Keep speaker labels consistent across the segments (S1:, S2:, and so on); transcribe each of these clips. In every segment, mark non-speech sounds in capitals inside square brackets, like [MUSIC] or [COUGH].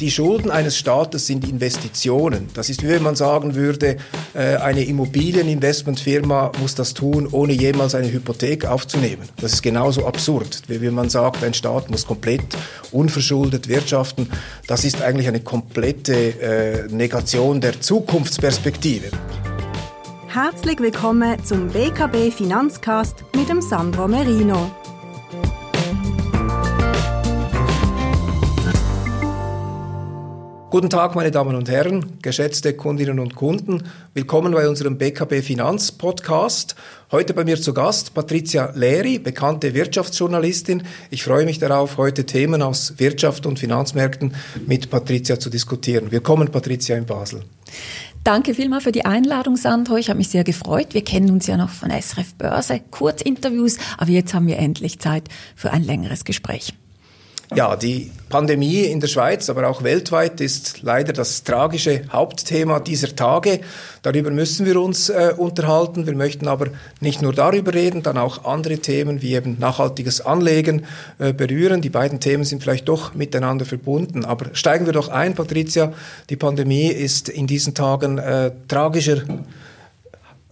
S1: Die Schulden eines Staates sind Investitionen. Das ist, wie wenn man sagen würde, äh, eine Immobilieninvestmentfirma muss das tun, ohne jemals eine Hypothek aufzunehmen. Das ist genauso absurd, wie wenn man sagt, ein Staat muss komplett unverschuldet wirtschaften. Das ist eigentlich eine komplette äh, Negation der Zukunftsperspektive.
S2: Herzlich willkommen zum BKB Finanzcast mit dem Sandro Merino.
S1: Guten Tag, meine Damen und Herren, geschätzte Kundinnen und Kunden. Willkommen bei unserem BKB Finanz Podcast. Heute bei mir zu Gast Patricia Leri, bekannte Wirtschaftsjournalistin. Ich freue mich darauf, heute Themen aus Wirtschaft und Finanzmärkten mit Patricia zu diskutieren. Willkommen, Patricia in Basel.
S3: Danke vielmals für die Einladung, Sandro. Ich habe mich sehr gefreut. Wir kennen uns ja noch von SRF Börse, Kurzinterviews, aber jetzt haben wir endlich Zeit für ein längeres Gespräch.
S1: Ja, die Pandemie in der Schweiz, aber auch weltweit ist leider das tragische Hauptthema dieser Tage. Darüber müssen wir uns äh, unterhalten. Wir möchten aber nicht nur darüber reden, dann auch andere Themen wie eben nachhaltiges Anlegen äh, berühren. Die beiden Themen sind vielleicht doch miteinander verbunden. Aber steigen wir doch ein, Patricia. Die Pandemie ist in diesen Tagen äh, tragischer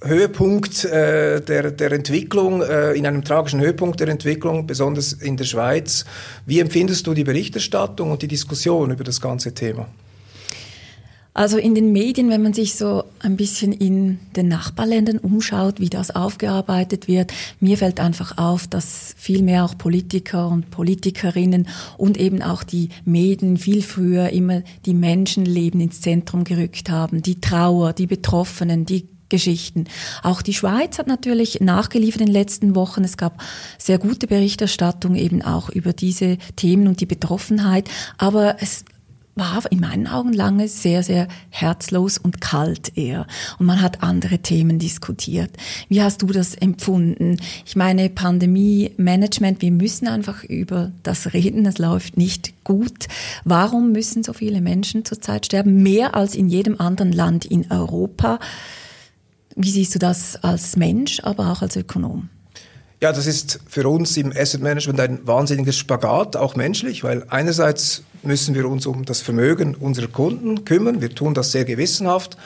S1: Höhepunkt äh, der, der Entwicklung, äh, in einem tragischen Höhepunkt der Entwicklung, besonders in der Schweiz. Wie empfindest du die Berichterstattung und die Diskussion über das ganze Thema?
S3: Also in den Medien, wenn man sich so ein bisschen in den Nachbarländern umschaut, wie das aufgearbeitet wird, mir fällt einfach auf, dass viel mehr auch Politiker und Politikerinnen und eben auch die Medien viel früher immer die Menschenleben ins Zentrum gerückt haben, die Trauer, die Betroffenen, die Geschichten. Auch die Schweiz hat natürlich nachgeliefert in den letzten Wochen. Es gab sehr gute Berichterstattung eben auch über diese Themen und die Betroffenheit. Aber es war in meinen Augen lange sehr, sehr herzlos und kalt eher. Und man hat andere Themen diskutiert. Wie hast du das empfunden? Ich meine, Pandemie-Management, wir müssen einfach über das reden. Es läuft nicht gut. Warum müssen so viele Menschen zurzeit sterben? Mehr als in jedem anderen Land in Europa. Wie siehst du das als Mensch, aber auch als Ökonom?
S1: Ja, das ist für uns im Asset Management ein wahnsinniges Spagat, auch menschlich, weil einerseits müssen wir uns um das Vermögen unserer Kunden kümmern. Wir tun das sehr gewissenhaft.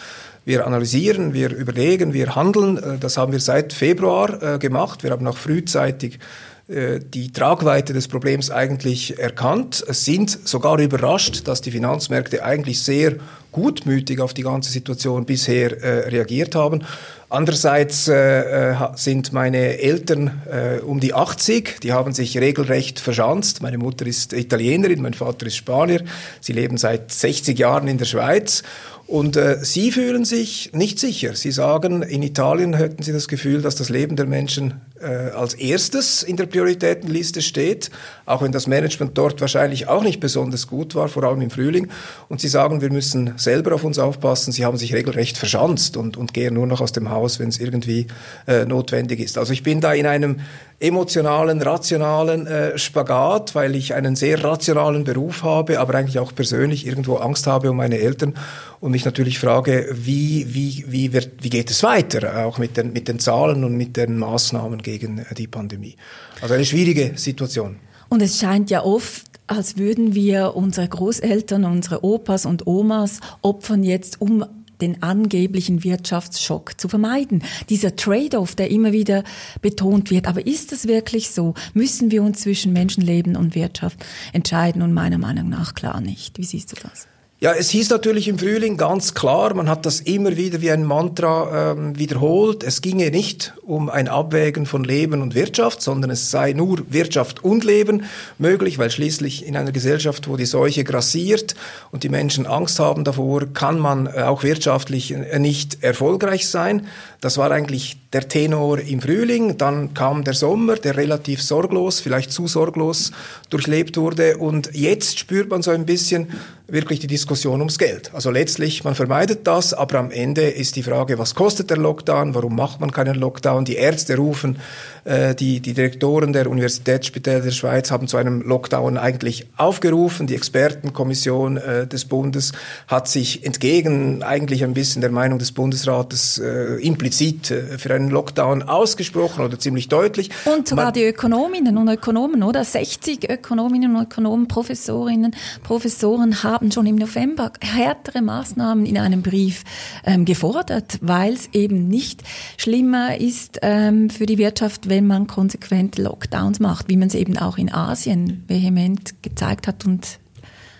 S1: Wir analysieren, wir überlegen, wir handeln. Äh, das haben wir seit Februar äh, gemacht. Wir haben auch frühzeitig äh, die Tragweite des Problems eigentlich erkannt, sind sogar überrascht, dass die Finanzmärkte eigentlich sehr gutmütig auf die ganze Situation bisher äh, reagiert haben. Andererseits äh, äh sind meine Eltern äh, um die 80, die haben sich regelrecht verschanzt. Meine Mutter ist Italienerin, mein Vater ist Spanier. Sie leben seit 60 Jahren in der Schweiz und äh, Sie fühlen sich nicht sicher. Sie sagen, in Italien hätten Sie das Gefühl, dass das Leben der Menschen äh, als erstes in der Prioritätenliste steht, auch wenn das Management dort wahrscheinlich auch nicht besonders gut war, vor allem im Frühling. Und Sie sagen, wir müssen selber auf uns aufpassen. Sie haben sich regelrecht verschanzt und, und gehen nur noch aus dem Haus, wenn es irgendwie äh, notwendig ist. Also ich bin da in einem emotionalen, rationalen äh, Spagat, weil ich einen sehr rationalen Beruf habe, aber eigentlich auch persönlich irgendwo Angst habe um meine Eltern und mich natürlich frage, wie, wie, wie, wird, wie geht es weiter, auch mit den, mit den Zahlen und mit den Maßnahmen gegen äh, die Pandemie. Also eine schwierige Situation.
S3: Und es scheint ja oft als würden wir unsere Großeltern, unsere Opas und Omas opfern jetzt, um den angeblichen Wirtschaftsschock zu vermeiden. Dieser Trade-off, der immer wieder betont wird. Aber ist das wirklich so? Müssen wir uns zwischen Menschenleben und Wirtschaft entscheiden? Und meiner Meinung nach klar nicht. Wie siehst du das?
S1: Ja, es hieß natürlich im Frühling ganz klar, man hat das immer wieder wie ein Mantra ähm, wiederholt, es ginge nicht um ein Abwägen von Leben und Wirtschaft, sondern es sei nur Wirtschaft und Leben möglich, weil schließlich in einer Gesellschaft, wo die Seuche grassiert und die Menschen Angst haben davor, kann man äh, auch wirtschaftlich äh, nicht erfolgreich sein. Das war eigentlich der Tenor im Frühling. Dann kam der Sommer, der relativ sorglos, vielleicht zu sorglos durchlebt wurde. Und jetzt spürt man so ein bisschen wirklich die Diskussion ums Geld. Also letztlich, man vermeidet das, aber am Ende ist die Frage, was kostet der Lockdown? Warum macht man keinen Lockdown? Die Ärzte rufen, äh, die, die Direktoren der Universitätsspitäler der Schweiz haben zu einem Lockdown eigentlich aufgerufen. Die Expertenkommission äh, des Bundes hat sich entgegen eigentlich ein bisschen der Meinung des Bundesrates äh, implizit äh, für einen einen Lockdown ausgesprochen oder ziemlich deutlich.
S3: Und sogar Man, die Ökonominnen und Ökonomen, oder? 60 Ökonominnen und Ökonomen, Professorinnen, Professoren haben schon im November härtere Maßnahmen in einem Brief ähm, gefordert, weil es eben nicht schlimmer ist ähm, für die Wirtschaft, wenn man konsequent Lockdowns macht, wie man es eben auch in Asien vehement gezeigt hat und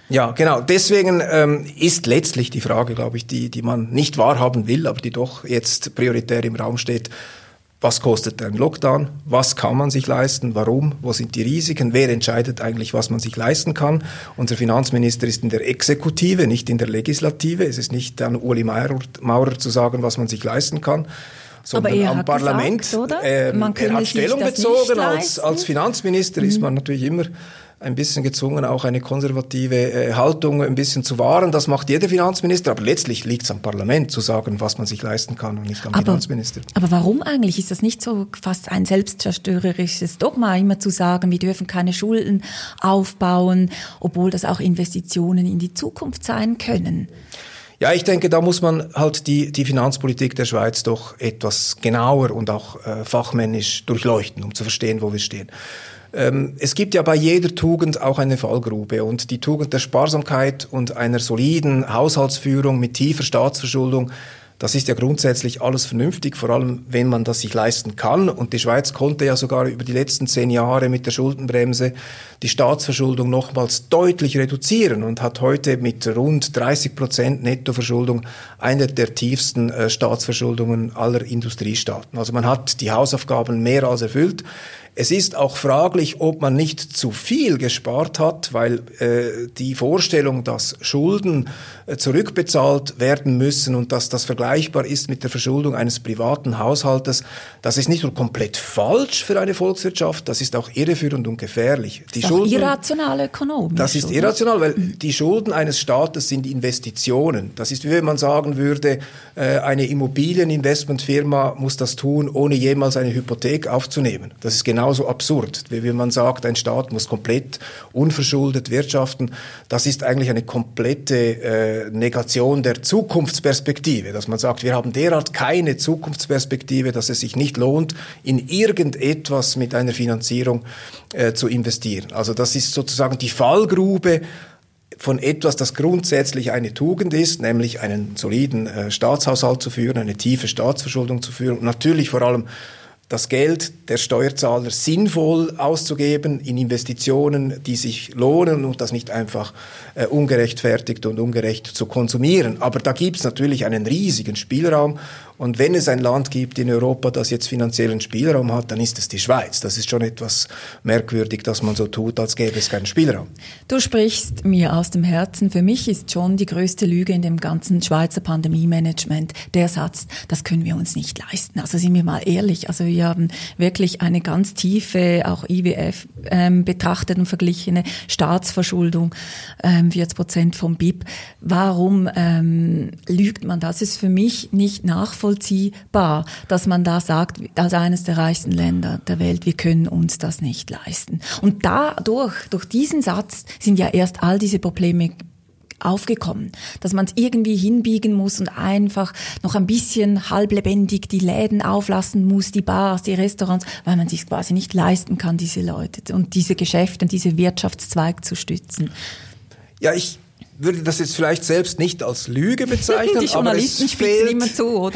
S1: ja, genau. Deswegen ähm, ist letztlich die Frage, glaube ich, die, die man nicht wahrhaben will, aber die doch jetzt prioritär im Raum steht. Was kostet ein Lockdown? Was kann man sich leisten? Warum? Wo sind die Risiken? Wer entscheidet eigentlich, was man sich leisten kann? Unser Finanzminister ist in der Exekutive, nicht in der Legislative. Es ist nicht an Uli Maurer, zu sagen, was man sich leisten kann sondern am Parlament.
S3: Gesagt, oder? Ähm,
S1: er hat Stellung bezogen. Als, als Finanzminister mhm. ist man natürlich immer ein bisschen gezwungen, auch eine konservative äh, Haltung ein bisschen zu wahren. Das macht jeder Finanzminister, aber letztlich liegt es am Parlament zu sagen, was man sich leisten kann und nicht am
S3: aber,
S1: Finanzminister.
S3: Aber warum eigentlich? Ist das nicht so fast ein selbstzerstörerisches Dogma, immer zu sagen, wir dürfen keine Schulden aufbauen, obwohl das auch Investitionen in die Zukunft sein können?
S1: Ja, ich denke, da muss man halt die, die Finanzpolitik der Schweiz doch etwas genauer und auch äh, fachmännisch durchleuchten, um zu verstehen, wo wir stehen. Ähm, es gibt ja bei jeder Tugend auch eine Fallgrube und die Tugend der Sparsamkeit und einer soliden Haushaltsführung mit tiefer Staatsverschuldung das ist ja grundsätzlich alles vernünftig, vor allem wenn man das sich leisten kann. Und die Schweiz konnte ja sogar über die letzten zehn Jahre mit der Schuldenbremse die Staatsverschuldung nochmals deutlich reduzieren und hat heute mit rund 30 Prozent Nettoverschuldung eine der tiefsten äh, Staatsverschuldungen aller Industriestaaten. Also man hat die Hausaufgaben mehr als erfüllt. Es ist auch fraglich, ob man nicht zu viel gespart hat, weil äh, die Vorstellung, dass Schulden äh, zurückbezahlt werden müssen und dass das vergleichbar ist mit der Verschuldung eines privaten Haushaltes, das ist nicht nur komplett falsch für eine Volkswirtschaft, das ist auch irreführend und gefährlich.
S3: Die das Schulden, irrational ökonomisch.
S1: Das ist irrational, weil die Schulden eines Staates sind Investitionen. Das ist wie wenn man sagen würde, äh, eine Immobilieninvestmentfirma muss das tun, ohne jemals eine Hypothek aufzunehmen. Das ist genau genauso absurd, wie wenn man sagt, ein Staat muss komplett unverschuldet wirtschaften. Das ist eigentlich eine komplette äh, Negation der Zukunftsperspektive, dass man sagt, wir haben derart keine Zukunftsperspektive, dass es sich nicht lohnt, in irgendetwas mit einer Finanzierung äh, zu investieren. Also das ist sozusagen die Fallgrube von etwas, das grundsätzlich eine Tugend ist, nämlich einen soliden äh, Staatshaushalt zu führen, eine tiefe Staatsverschuldung zu führen und natürlich vor allem das Geld der Steuerzahler sinnvoll auszugeben in Investitionen, die sich lohnen und das nicht einfach äh, ungerechtfertigt und ungerecht zu konsumieren. Aber da gibt es natürlich einen riesigen Spielraum und wenn es ein Land gibt in Europa, das jetzt finanziellen Spielraum hat, dann ist es die Schweiz. Das ist schon etwas merkwürdig, dass man so tut, als gäbe es keinen Spielraum.
S3: Du sprichst mir aus dem Herzen. Für mich ist schon die größte Lüge in dem ganzen Schweizer Pandemie-Management der Satz, das können wir uns nicht leisten. Also sind wir mal ehrlich. Also wir haben wirklich eine ganz tiefe, auch IWF ähm, betrachtete und verglichene Staatsverschuldung, ähm, 40 Prozent vom BIP. Warum ähm, lügt man das? Ist für mich nicht nachvollziehbar nachvollziehbar, dass man da sagt, als eines der reichsten Länder der Welt, wir können uns das nicht leisten. Und dadurch, durch diesen Satz sind ja erst all diese Probleme aufgekommen, dass man es irgendwie hinbiegen muss und einfach noch ein bisschen halblebendig die Läden auflassen muss, die Bars, die Restaurants, weil man sich quasi nicht leisten kann, diese Leute und diese Geschäfte und diese Wirtschaftszweig zu stützen.
S1: Ja, ich würde das jetzt vielleicht selbst nicht als Lüge bezeichnen. [LAUGHS]
S3: Die aber es fehlt, zu?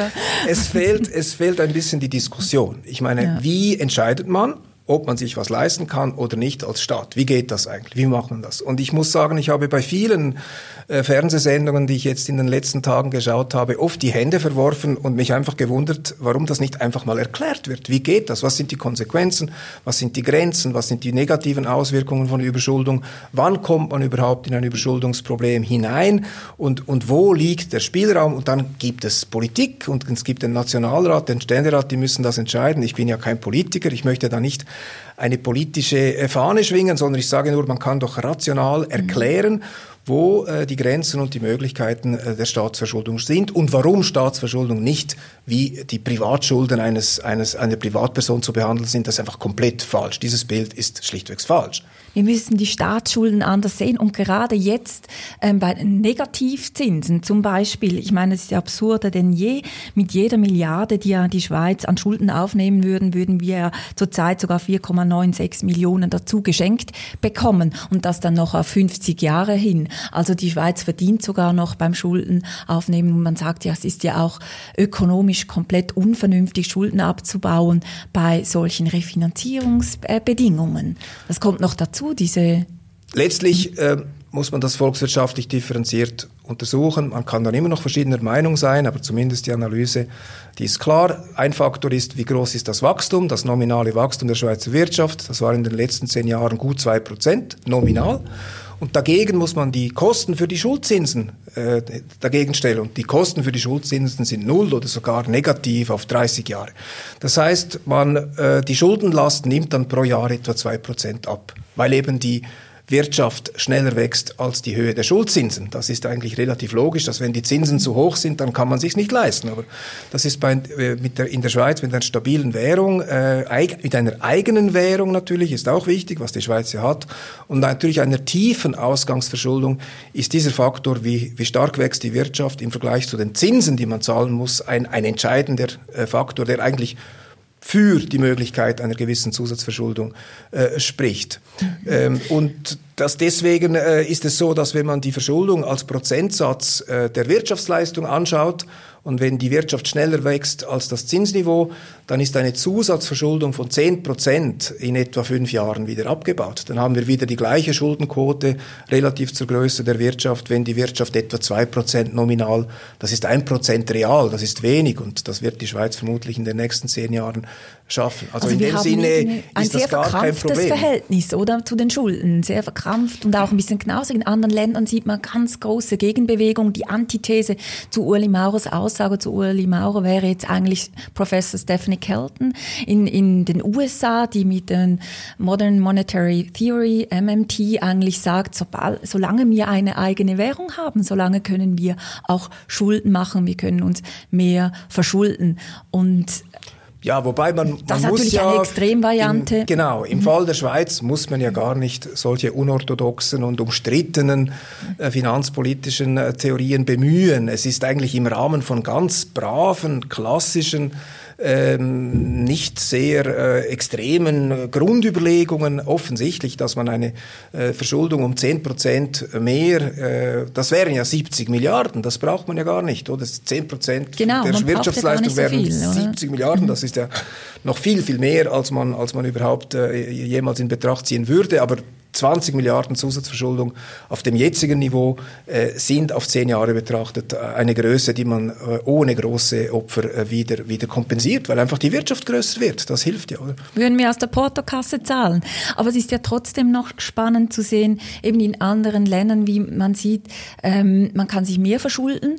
S1: Es fehlt, es fehlt ein bisschen die Diskussion. Ich meine, ja. wie entscheidet man? Ob man sich was leisten kann oder nicht als Staat. Wie geht das eigentlich? Wie macht man das? Und ich muss sagen, ich habe bei vielen äh, Fernsehsendungen, die ich jetzt in den letzten Tagen geschaut habe, oft die Hände verworfen und mich einfach gewundert, warum das nicht einfach mal erklärt wird. Wie geht das? Was sind die Konsequenzen? Was sind die Grenzen? Was sind die negativen Auswirkungen von Überschuldung? Wann kommt man überhaupt in ein Überschuldungsproblem hinein? Und, und wo liegt der Spielraum? Und dann gibt es Politik und es gibt den Nationalrat, den Ständerat, die müssen das entscheiden. Ich bin ja kein Politiker. Ich möchte da nicht eine politische Fahne schwingen, sondern ich sage nur, man kann doch rational erklären, wo äh, die Grenzen und die Möglichkeiten äh, der Staatsverschuldung sind und warum Staatsverschuldung nicht wie die Privatschulden eines, eines, einer Privatperson zu behandeln sind, das ist einfach komplett falsch. Dieses Bild ist schlichtweg falsch.
S3: Wir müssen die Staatsschulden anders sehen und gerade jetzt ähm, bei Negativzinsen zum Beispiel, ich meine, es ist absurder denn je, mit jeder Milliarde, die ja die Schweiz an Schulden aufnehmen würden, würden wir ja zurzeit sogar 4,96 Millionen dazu geschenkt bekommen und das dann noch auf 50 Jahre hin. Also die Schweiz verdient sogar noch beim Schulden aufnehmen und man sagt ja, es ist ja auch ökonomisch komplett unvernünftig, Schulden abzubauen bei solchen Refinanzierungsbedingungen. Das kommt noch dazu dazu, diese...
S1: Letztlich äh, muss man das volkswirtschaftlich differenziert untersuchen. Man kann dann immer noch verschiedener Meinung sein, aber zumindest die Analyse, die ist klar. Ein Faktor ist, wie groß ist das Wachstum, das nominale Wachstum der Schweizer Wirtschaft. Das war in den letzten zehn Jahren gut zwei Prozent nominal. Und dagegen muss man die Kosten für die Schuldzinsen äh, dagegen stellen. Und die Kosten für die Schuldzinsen sind null oder sogar negativ auf 30 Jahre. Das heißt, man, äh, die Schuldenlast nimmt dann pro Jahr etwa zwei Prozent ab weil eben die Wirtschaft schneller wächst als die Höhe der Schuldzinsen. Das ist eigentlich relativ logisch, dass wenn die Zinsen zu hoch sind, dann kann man sich nicht leisten. Aber das ist bei, äh, mit der, in der Schweiz mit einer stabilen Währung, äh, mit einer eigenen Währung natürlich, ist auch wichtig, was die Schweiz ja hat. Und natürlich einer tiefen Ausgangsverschuldung ist dieser Faktor, wie, wie stark wächst die Wirtschaft im Vergleich zu den Zinsen, die man zahlen muss, ein, ein entscheidender äh, Faktor, der eigentlich für die Möglichkeit einer gewissen Zusatzverschuldung äh, spricht. Ähm, und das deswegen äh, ist es so, dass wenn man die Verschuldung als Prozentsatz äh, der Wirtschaftsleistung anschaut, und wenn die Wirtschaft schneller wächst als das Zinsniveau, dann ist eine Zusatzverschuldung von 10 Prozent in etwa fünf Jahren wieder abgebaut. Dann haben wir wieder die gleiche Schuldenquote relativ zur Größe der Wirtschaft, wenn die Wirtschaft etwa zwei Prozent nominal, das ist ein Prozent real, das ist wenig und das wird die Schweiz vermutlich in den nächsten zehn Jahren schaffen.
S3: Also, also in dem Sinne ein ist sehr das gar kein Problem. Verhältnis, oder, zu den Schulden, sehr verkrampft und auch ein bisschen knausig. In anderen Ländern sieht man ganz große Gegenbewegung. Die Antithese zu Uli Maurers Aussage zu Uli Maurer wäre jetzt eigentlich Professor Stephanie Kelton in, in den USA, die mit den Modern Monetary Theory, MMT, eigentlich sagt, sobald, solange wir eine eigene Währung haben, solange können wir auch Schulden machen, wir können uns mehr verschulden. Und
S1: ja, wobei man, man
S3: das ist natürlich ja eine Extremvariante.
S1: Im, genau, im mhm. Fall der Schweiz muss man ja gar nicht solche unorthodoxen und umstrittenen äh, finanzpolitischen äh, Theorien bemühen. Es ist eigentlich im Rahmen von ganz braven, klassischen ähm, nicht sehr äh, extremen Grundüberlegungen offensichtlich, dass man eine äh, Verschuldung um 10 Prozent mehr, äh, das wären ja 70 Milliarden, das braucht man ja gar nicht, oder? 10 Prozent
S3: genau,
S1: der Wirtschaftsleistung ja so wären 70 oder? Milliarden, das ist ja noch viel, viel mehr, als man, als man überhaupt äh, jemals in Betracht ziehen würde, aber 20 Milliarden Zusatzverschuldung auf dem jetzigen Niveau äh, sind auf zehn Jahre betrachtet äh, eine Größe, die man äh, ohne große Opfer äh, wieder, wieder kompensiert, weil einfach die Wirtschaft größer wird. Das hilft ja, oder?
S3: Würden wir aus der Portokasse zahlen. Aber es ist ja trotzdem noch spannend zu sehen, eben in anderen Ländern, wie man sieht, ähm, man kann sich mehr verschulden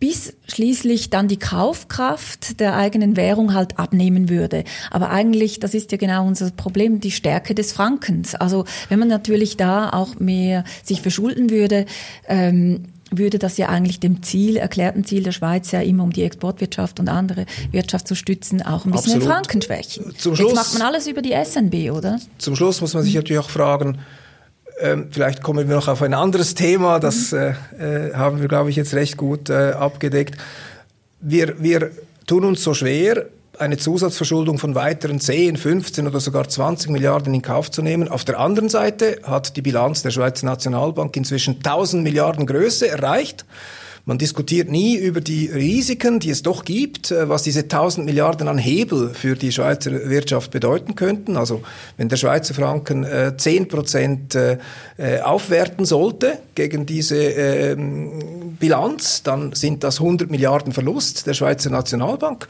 S3: bis schließlich dann die Kaufkraft der eigenen Währung halt abnehmen würde. Aber eigentlich, das ist ja genau unser Problem, die Stärke des Frankens. Also wenn man natürlich da auch mehr sich verschulden würde, ähm, würde das ja eigentlich dem Ziel, erklärten Ziel der Schweiz ja immer um die Exportwirtschaft und andere Wirtschaft zu stützen, auch ein bisschen Absolut. den Franken schwächen. Zum Schluss, Jetzt macht man alles über die SNB, oder?
S1: Zum Schluss muss man sich natürlich auch fragen, ähm, vielleicht kommen wir noch auf ein anderes Thema, das mhm. äh, äh, haben wir, glaube ich, jetzt recht gut äh, abgedeckt. Wir, wir tun uns so schwer, eine Zusatzverschuldung von weiteren 10, 15 oder sogar 20 Milliarden in Kauf zu nehmen. Auf der anderen Seite hat die Bilanz der Schweizer Nationalbank inzwischen 1000 Milliarden Größe erreicht. Man diskutiert nie über die Risiken, die es doch gibt, äh, was diese 1000 Milliarden an Hebel für die Schweizer Wirtschaft bedeuten könnten. Also wenn der Schweizer Franken äh, 10 Prozent äh, äh, aufwerten sollte gegen diese, äh, Bilanz, dann sind das 100 Milliarden Verlust der Schweizer Nationalbank.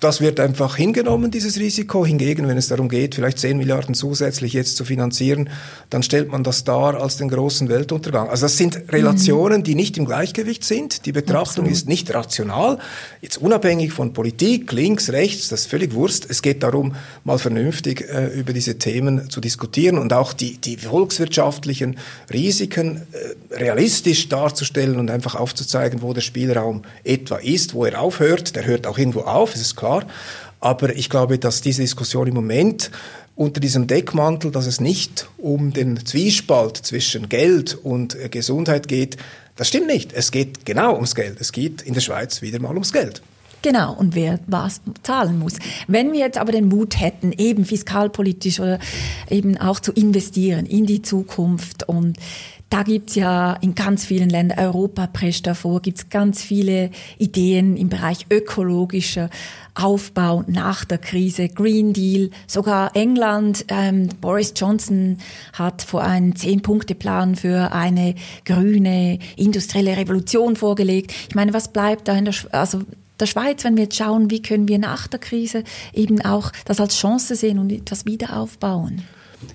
S1: Das wird einfach hingenommen, dieses Risiko. Hingegen, wenn es darum geht, vielleicht 10 Milliarden zusätzlich jetzt zu finanzieren, dann stellt man das dar als den großen Weltuntergang. Also das sind Relationen, die nicht im Gleichgewicht sind. Die Betrachtung Absolut. ist nicht rational. Jetzt unabhängig von Politik, links, rechts, das ist völlig Wurst. Es geht darum, mal vernünftig äh, über diese Themen zu diskutieren und auch die, die volkswirtschaftlichen Risiken äh, realistisch darzustellen und einfach aufzuzeigen, wo der Spielraum etwa ist, wo er aufhört. Der hört auch irgendwo auf, es ist klar. Aber ich glaube, dass diese Diskussion im Moment unter diesem Deckmantel, dass es nicht um den Zwiespalt zwischen Geld und Gesundheit geht, das stimmt nicht. Es geht genau ums Geld. Es geht in der Schweiz wieder mal ums Geld.
S3: Genau, und wer was zahlen muss. Wenn wir jetzt aber den Mut hätten, eben fiskalpolitisch oder eben auch zu investieren in die Zukunft und da gibt's ja in ganz vielen Ländern, Europa prescht davor, gibt's ganz viele Ideen im Bereich ökologischer Aufbau nach der Krise, Green Deal, sogar England, ähm, Boris Johnson hat vor einen Zehn-Punkte-Plan für eine grüne industrielle Revolution vorgelegt. Ich meine, was bleibt da in der, Sch also der Schweiz, wenn wir jetzt schauen, wie können wir nach der Krise eben auch das als Chance sehen und etwas wieder aufbauen?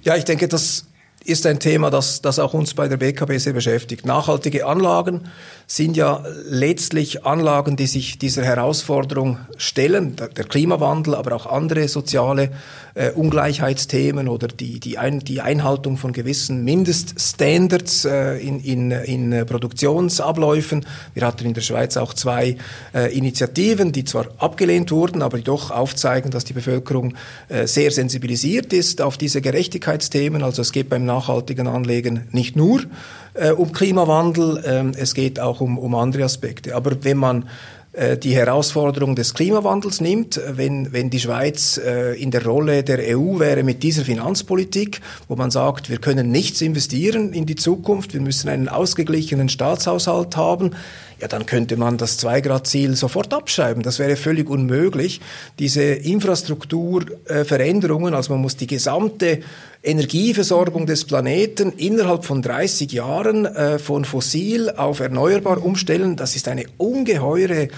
S1: Ja, ich denke, das ist ein Thema, das, das auch uns bei der BKB sehr beschäftigt. Nachhaltige Anlagen sind ja letztlich Anlagen, die sich dieser Herausforderung stellen, der, Klimawandel, aber auch andere soziale äh, Ungleichheitsthemen oder die, die, ein, die Einhaltung von gewissen Mindeststandards äh, in, in, in Produktionsabläufen. Wir hatten in der Schweiz auch zwei äh, Initiativen, die zwar abgelehnt wurden, aber die doch aufzeigen, dass die Bevölkerung äh, sehr sensibilisiert ist auf diese Gerechtigkeitsthemen. Also es geht beim nachhaltigen Anlegen nicht nur äh, um Klimawandel, ähm, es geht auch um, um andere Aspekte. Aber wenn man äh, die Herausforderung des Klimawandels nimmt, wenn, wenn die Schweiz äh, in der Rolle der EU wäre mit dieser Finanzpolitik, wo man sagt, wir können nichts investieren in die Zukunft, wir müssen einen ausgeglichenen Staatshaushalt haben, ja, dann könnte man das Zwei-Grad-Ziel sofort abschreiben. Das wäre völlig unmöglich. Diese Infrastrukturveränderungen, also man muss die gesamte Energieversorgung des Planeten innerhalb von 30 Jahren äh, von fossil auf erneuerbar umstellen, das ist eine ungeheure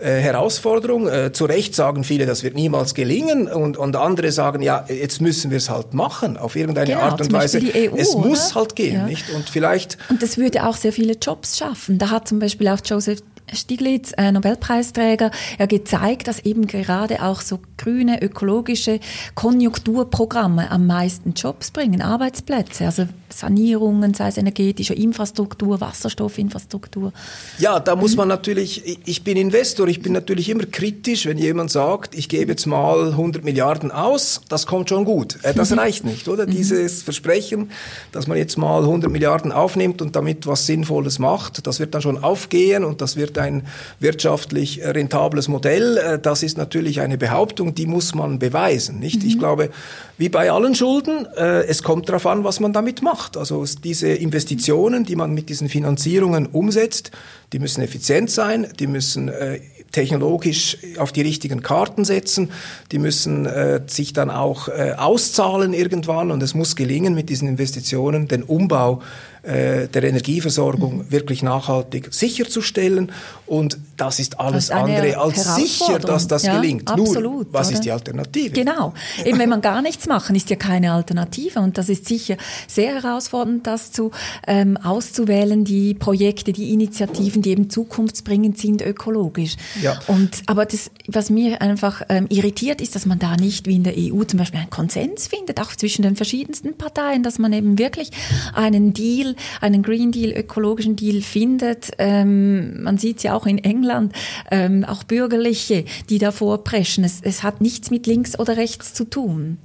S1: äh, Herausforderung. Äh, zu Recht sagen viele, das wird niemals gelingen und, und andere sagen, ja, jetzt müssen wir es halt machen, auf irgendeine genau, Art und Weise. EU, es oder? muss halt gehen, ja. nicht? Und vielleicht...
S3: Und das würde auch sehr viele Jobs schaffen. Da hat zum Beispiel auch Joseph Stiglitz, äh, Nobelpreisträger, ja gezeigt, dass eben gerade auch so grüne, ökologische Konjunkturprogramme am meisten Jobs bringen, Arbeitsplätze, also Sanierungen, sei es energetische Infrastruktur, Wasserstoffinfrastruktur.
S1: Ja, da muss man natürlich, ich bin Investor, ich bin natürlich immer kritisch, wenn jemand sagt, ich gebe jetzt mal 100 Milliarden aus, das kommt schon gut. Äh, das reicht nicht, oder? Mhm. Dieses Versprechen, dass man jetzt mal 100 Milliarden aufnimmt und damit was Sinnvolles macht, das wird dann schon aufgehen und das wird ein wirtschaftlich rentables Modell. Äh, das ist natürlich eine Behauptung, die muss man beweisen, nicht? Mhm. Ich glaube, wie bei allen Schulden, äh, es kommt darauf an, was man damit macht. Also diese Investitionen, die man mit diesen Finanzierungen umsetzt, die müssen effizient sein, die müssen äh, technologisch auf die richtigen Karten setzen, die müssen äh, sich dann auch äh, auszahlen irgendwann und es muss gelingen, mit diesen Investitionen den Umbau äh, der Energieversorgung mhm. wirklich nachhaltig sicherzustellen. Und das ist alles das ist andere als sicher, dass das ja, gelingt. Absolut, Nur, was oder? ist die Alternative?
S3: Genau. Eben, wenn man gar nichts machen, ist ja keine Alternative. Und das ist sicher sehr herausfordernd, das zu ähm, auszuwählen, die Projekte, die Initiativen, die eben zukunftsbringend sind, ökologisch. Ja. Und, aber das, was mir einfach ähm, irritiert, ist, dass man da nicht wie in der EU zum Beispiel einen Konsens findet, auch zwischen den verschiedensten Parteien, dass man eben wirklich einen Deal einen Green Deal, ökologischen Deal findet. Ähm, man sieht es ja auch in England, ähm, auch Bürgerliche, die davor preschen. Es, es hat nichts mit links oder rechts zu tun.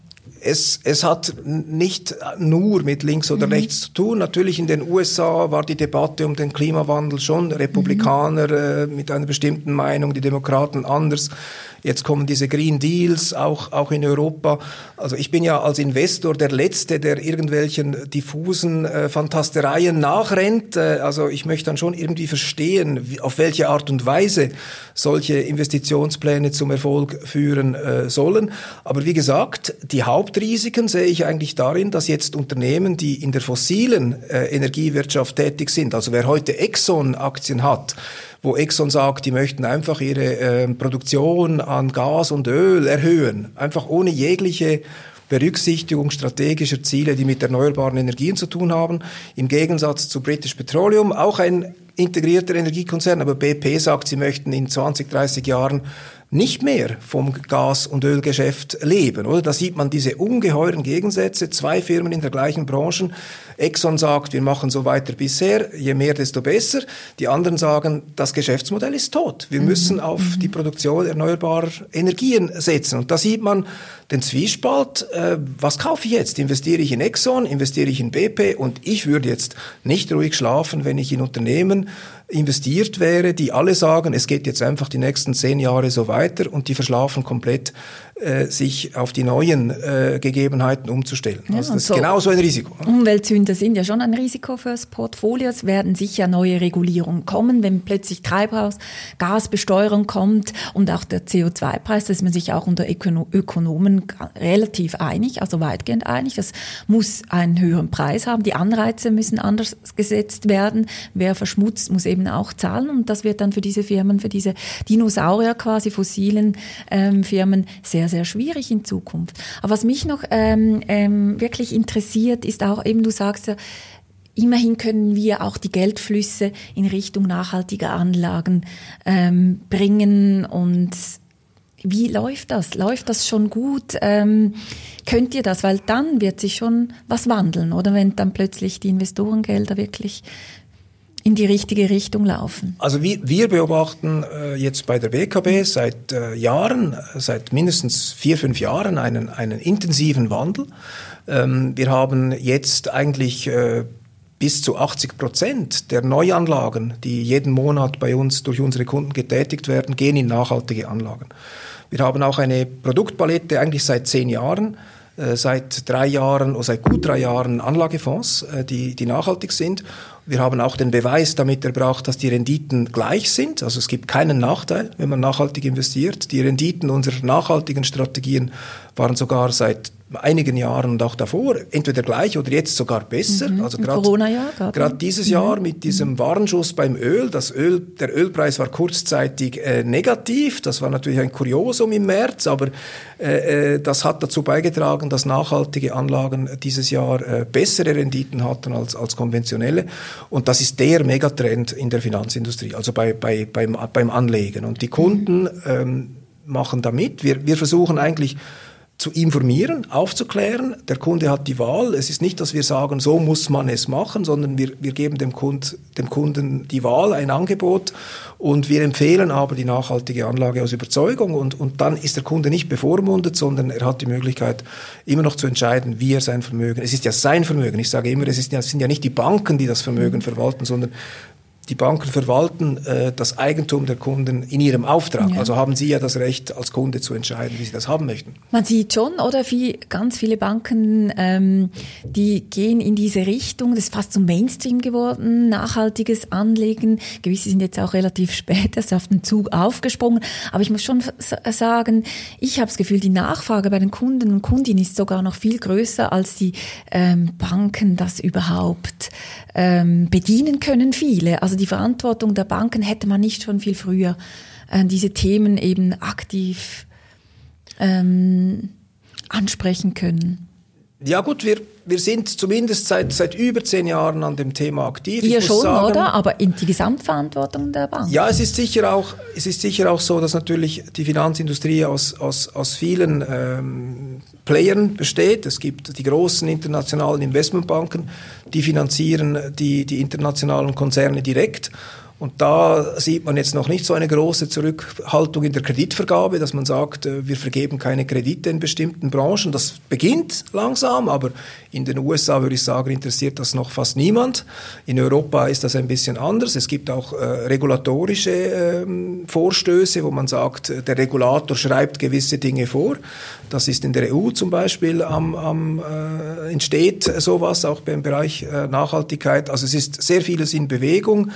S1: Es, es hat nicht nur mit links oder mhm. rechts zu tun. Natürlich in den USA war die Debatte um den Klimawandel schon Republikaner mhm. äh, mit einer bestimmten Meinung, die Demokraten anders. Jetzt kommen diese Green Deals auch, auch in Europa. Also ich bin ja als Investor der Letzte, der irgendwelchen diffusen äh, Fantastereien nachrennt. Äh, also ich möchte dann schon irgendwie verstehen, wie, auf welche Art und Weise solche Investitionspläne zum Erfolg führen äh, sollen. Aber wie gesagt, die Hauptrisiken sehe ich eigentlich darin, dass jetzt Unternehmen, die in der fossilen äh, Energiewirtschaft tätig sind, also wer heute Exxon-Aktien hat, wo Exxon sagt, die möchten einfach ihre äh, Produktion an Gas und Öl erhöhen, einfach ohne jegliche Berücksichtigung strategischer Ziele, die mit erneuerbaren Energien zu tun haben. Im Gegensatz zu British Petroleum, auch ein integrierter Energiekonzern, aber BP sagt, sie möchten in 20, 30 Jahren nicht mehr vom Gas- und Ölgeschäft leben, oder? Da sieht man diese ungeheuren Gegensätze. Zwei Firmen in der gleichen Branche. Exxon sagt, wir machen so weiter bisher, je mehr, desto besser. Die anderen sagen, das Geschäftsmodell ist tot. Wir mhm. müssen auf mhm. die Produktion erneuerbarer Energien setzen. Und da sieht man den Zwiespalt. Äh, was kaufe ich jetzt? Investiere ich in Exxon? Investiere ich in BP? Und ich würde jetzt nicht ruhig schlafen, wenn ich in Unternehmen investiert wäre, die alle sagen, es geht jetzt einfach die nächsten zehn Jahre so weiter und die verschlafen komplett äh, sich auf die neuen äh, Gegebenheiten umzustellen. Ja, also das so ist genauso ein Risiko.
S3: Umweltsünder sind ja schon ein Risiko fürs Portfolio. Es werden sicher neue Regulierungen kommen, wenn plötzlich Treibhausgasbesteuerung kommt und auch der CO2-Preis, da ist man sich auch unter Ökonomen relativ einig, also weitgehend einig. Das muss einen höheren Preis haben. Die Anreize müssen anders gesetzt werden. Wer verschmutzt, muss eben auch zahlen und das wird dann für diese Firmen, für diese Dinosaurier quasi fossilen ähm, Firmen sehr, sehr schwierig in Zukunft. Aber was mich noch ähm, ähm, wirklich interessiert, ist auch eben, du sagst ja, Immerhin können wir auch die Geldflüsse in Richtung nachhaltiger Anlagen ähm, bringen und wie läuft das? Läuft das schon gut? Ähm, könnt ihr das? Weil dann wird sich schon was wandeln, oder wenn dann plötzlich die Investorengelder wirklich in die richtige Richtung laufen?
S1: Also wir, wir beobachten äh, jetzt bei der WKB seit äh, Jahren, seit mindestens vier, fünf Jahren einen, einen intensiven Wandel. Ähm, wir haben jetzt eigentlich äh, bis zu 80 Prozent der Neuanlagen, die jeden Monat bei uns durch unsere Kunden getätigt werden, gehen in nachhaltige Anlagen. Wir haben auch eine Produktpalette eigentlich seit zehn Jahren, äh, seit drei Jahren oder seit gut drei Jahren Anlagefonds, äh, die, die nachhaltig sind. Wir haben auch den Beweis damit erbracht, dass die Renditen gleich sind. Also es gibt keinen Nachteil, wenn man nachhaltig investiert. Die Renditen unserer nachhaltigen Strategien waren sogar seit einigen Jahren und auch davor entweder gleich oder jetzt sogar besser.
S3: Mhm. Also gerade
S1: dieses Jahr mit mhm. diesem Warnschuss beim Öl. Das Öl, der Ölpreis war kurzzeitig äh, negativ. Das war natürlich ein Kuriosum im März, aber äh, äh, das hat dazu beigetragen, dass nachhaltige Anlagen dieses Jahr äh, bessere Renditen hatten als, als konventionelle. Und das ist der Megatrend in der Finanzindustrie, also bei, bei, beim, beim Anlegen. Und die Kunden mhm. ähm, machen da mit. Wir, wir versuchen eigentlich zu informieren, aufzuklären. Der Kunde hat die Wahl. Es ist nicht, dass wir sagen, so muss man es machen, sondern wir, wir geben dem, Kund, dem Kunden die Wahl, ein Angebot und wir empfehlen aber die nachhaltige Anlage aus Überzeugung und, und dann ist der Kunde nicht bevormundet, sondern er hat die Möglichkeit, immer noch zu entscheiden, wie er sein Vermögen, es ist ja sein Vermögen, ich sage immer, es, ist es sind ja nicht die Banken, die das Vermögen verwalten, sondern die Banken verwalten äh, das Eigentum der Kunden in ihrem Auftrag. Ja. Also haben Sie ja das Recht, als Kunde zu entscheiden, wie Sie das haben möchten.
S3: Man sieht schon, oder wie ganz viele Banken, ähm, die gehen in diese Richtung. Das ist fast zum Mainstream geworden, nachhaltiges Anlegen. Gewisse sind jetzt auch relativ spät erst auf den Zug aufgesprungen. Aber ich muss schon sagen, ich habe das Gefühl, die Nachfrage bei den Kunden und Kundinnen ist sogar noch viel größer, als die ähm, Banken das überhaupt ähm, bedienen können. Viele. Also also die Verantwortung der Banken hätte man nicht schon viel früher äh, diese Themen eben aktiv ähm, ansprechen können.
S1: Ja gut, wir, wir sind zumindest seit, seit über zehn Jahren an dem Thema aktiv.
S3: Ihr schon, sagen, oder? Aber in die Gesamtverantwortung der Bank?
S1: Ja, es ist sicher auch, es ist sicher auch so, dass natürlich die Finanzindustrie aus, aus, aus vielen ähm, Playern besteht. Es gibt die großen internationalen Investmentbanken, die finanzieren die, die internationalen Konzerne direkt. Und da sieht man jetzt noch nicht so eine große Zurückhaltung in der Kreditvergabe, dass man sagt, äh, wir vergeben keine Kredite in bestimmten Branchen. Das beginnt langsam, aber in den USA würde ich sagen, interessiert das noch fast niemand. In Europa ist das ein bisschen anders. Es gibt auch äh, regulatorische äh, Vorstöße, wo man sagt, der Regulator schreibt gewisse Dinge vor. Das ist in der EU zum Beispiel am, am äh, entsteht sowas auch beim Bereich äh, Nachhaltigkeit. Also es ist sehr vieles in Bewegung.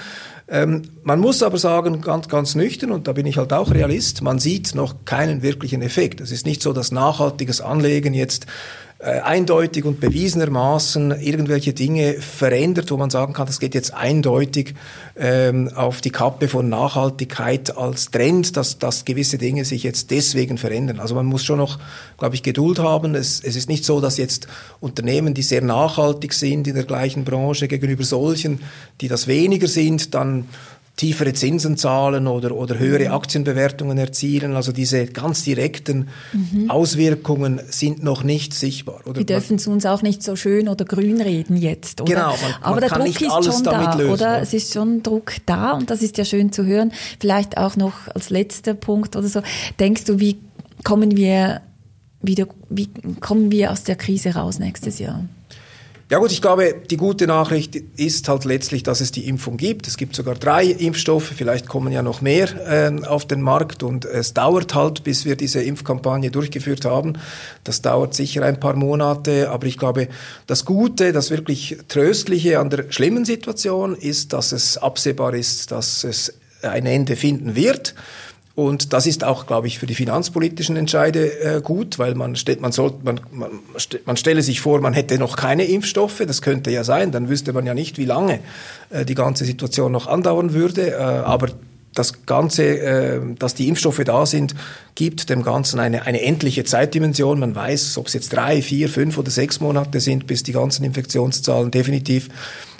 S1: Ähm, man muss aber sagen, ganz, ganz nüchtern, und da bin ich halt auch Realist, man sieht noch keinen wirklichen Effekt. Es ist nicht so, dass nachhaltiges Anlegen jetzt äh, eindeutig und bewiesenermaßen irgendwelche Dinge verändert, wo man sagen kann, das geht jetzt eindeutig ähm, auf die Kappe von Nachhaltigkeit als Trend, dass, dass gewisse Dinge sich jetzt deswegen verändern. Also man muss schon noch, glaube ich, Geduld haben. Es, es ist nicht so, dass jetzt Unternehmen, die sehr nachhaltig sind in der gleichen Branche gegenüber solchen, die das weniger sind, dann tiefere Zinsen zahlen oder, oder höhere mhm. Aktienbewertungen erzielen. Also diese ganz direkten mhm. Auswirkungen sind noch nicht sichtbar.
S3: Oder? Die dürfen es uns auch nicht so schön oder grün reden jetzt. Oder?
S1: Genau, man, Aber man der Druck ist schon da, lösen,
S3: oder? Es ist schon Druck da und das ist ja schön zu hören. Vielleicht auch noch als letzter Punkt oder so. Denkst du, wie kommen wir wieder, wie kommen wir aus der Krise raus nächstes Jahr?
S1: Ja gut, ich glaube, die gute Nachricht ist halt letztlich, dass es die Impfung gibt. Es gibt sogar drei Impfstoffe, vielleicht kommen ja noch mehr äh, auf den Markt und es dauert halt, bis wir diese Impfkampagne durchgeführt haben. Das dauert sicher ein paar Monate, aber ich glaube, das Gute, das wirklich Tröstliche an der schlimmen Situation ist, dass es absehbar ist, dass es ein Ende finden wird. Und das ist auch, glaube ich, für die finanzpolitischen Entscheide äh, gut, weil man, steht, man, soll, man, man, man stelle sich vor, man hätte noch keine Impfstoffe, das könnte ja sein, dann wüsste man ja nicht, wie lange äh, die ganze Situation noch andauern würde. Äh, aber das Ganze, äh, dass die Impfstoffe da sind, gibt dem Ganzen eine, eine endliche Zeitdimension. Man weiß, ob es jetzt drei, vier, fünf oder sechs Monate sind, bis die ganzen Infektionszahlen definitiv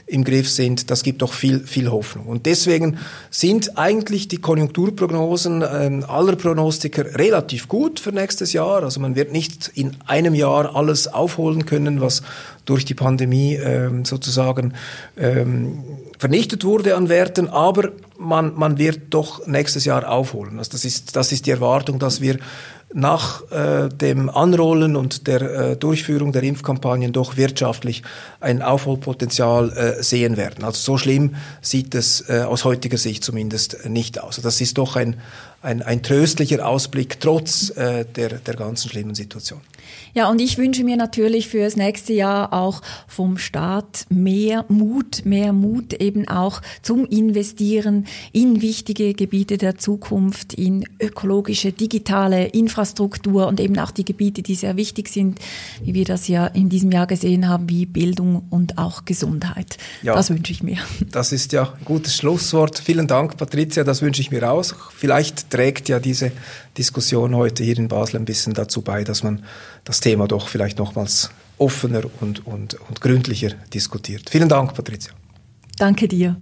S1: im Griff sind, das gibt doch viel, viel Hoffnung. Und deswegen sind eigentlich die Konjunkturprognosen äh, aller Prognostiker relativ gut für nächstes Jahr. Also man wird nicht in einem Jahr alles aufholen können, was durch die Pandemie ähm, sozusagen ähm, vernichtet wurde an Werten, aber man, man wird doch nächstes Jahr aufholen. Also das ist, das ist die Erwartung, dass wir nach äh, dem Anrollen und der äh, Durchführung der Impfkampagnen doch wirtschaftlich ein Aufholpotenzial äh, sehen werden. Also so schlimm sieht es äh, aus heutiger Sicht zumindest nicht aus. Also das ist doch ein, ein, ein tröstlicher Ausblick trotz äh, der, der ganzen schlimmen Situation.
S3: Ja, und ich wünsche mir natürlich für das nächste Jahr auch vom Staat mehr Mut, mehr Mut eben auch zum Investieren in wichtige Gebiete der Zukunft, in ökologische, digitale Infrastruktur und eben auch die Gebiete, die sehr wichtig sind, wie wir das ja in diesem Jahr gesehen haben, wie Bildung und auch Gesundheit. Ja, das wünsche ich mir. [LAUGHS]
S1: Das ist ja ein gutes Schlusswort. Vielen Dank, Patricia. Das wünsche ich mir auch. Vielleicht trägt ja diese Diskussion heute hier in Basel ein bisschen dazu bei, dass man das Thema doch vielleicht nochmals offener und, und, und gründlicher diskutiert. Vielen Dank, Patricia.
S3: Danke dir.